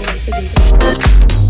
Obrigada.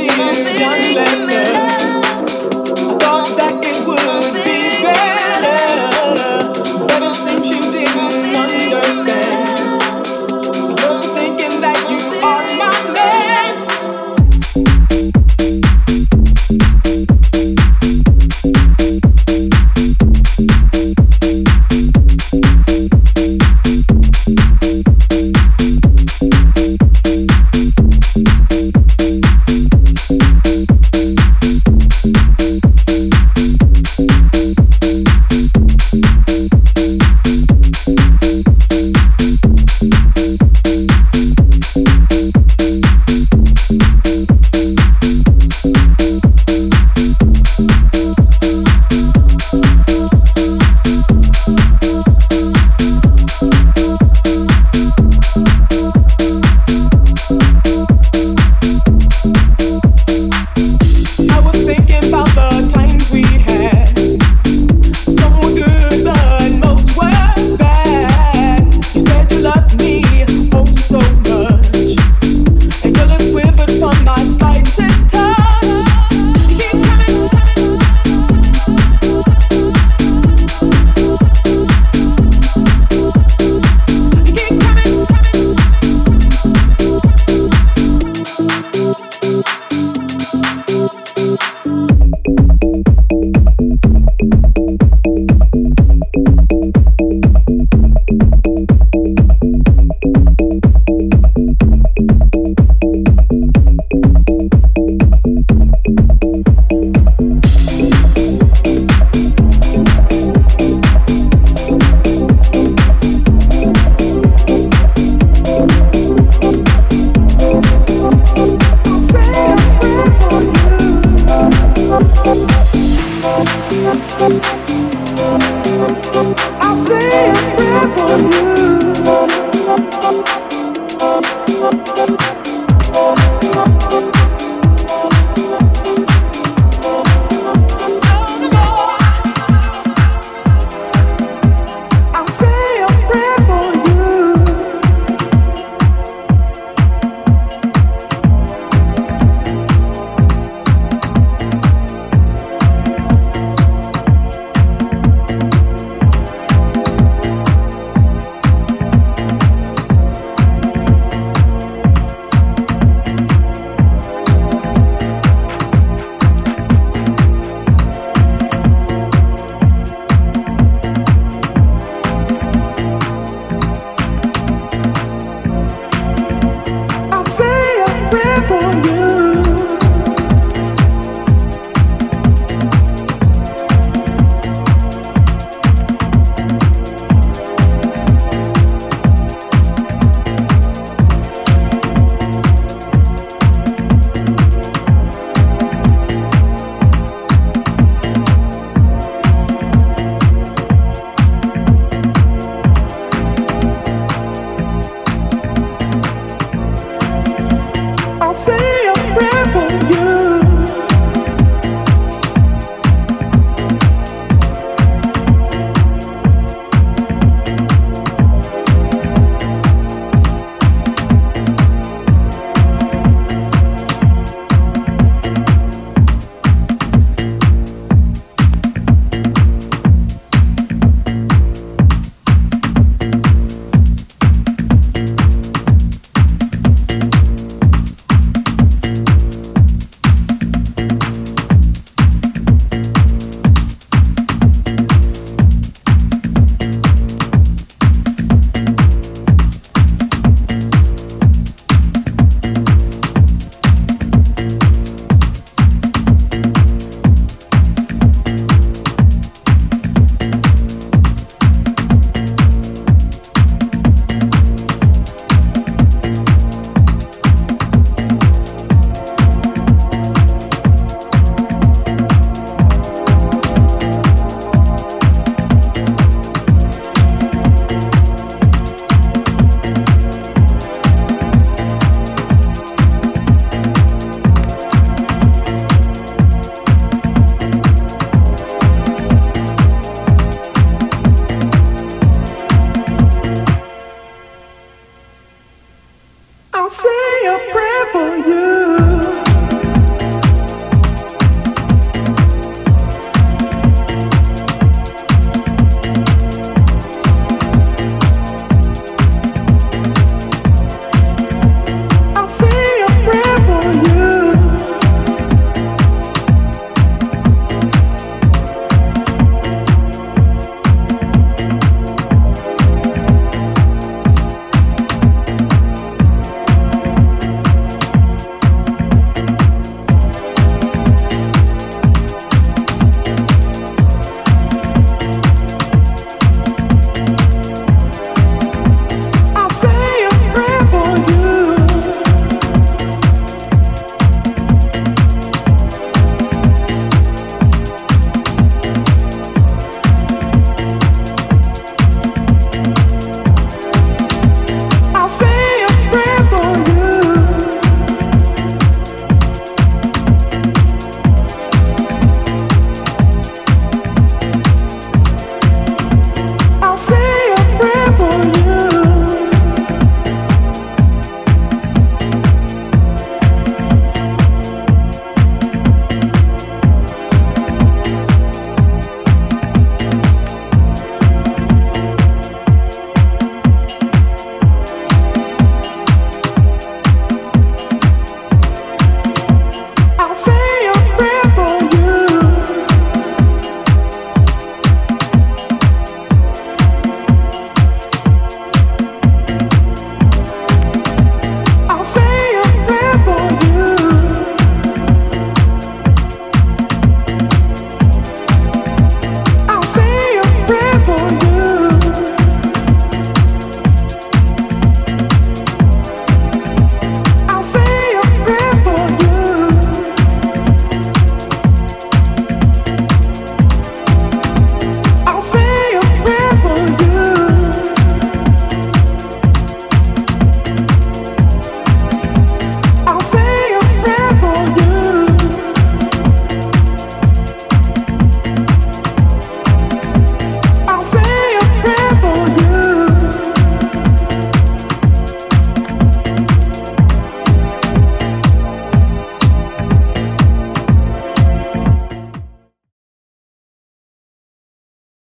see you, one left.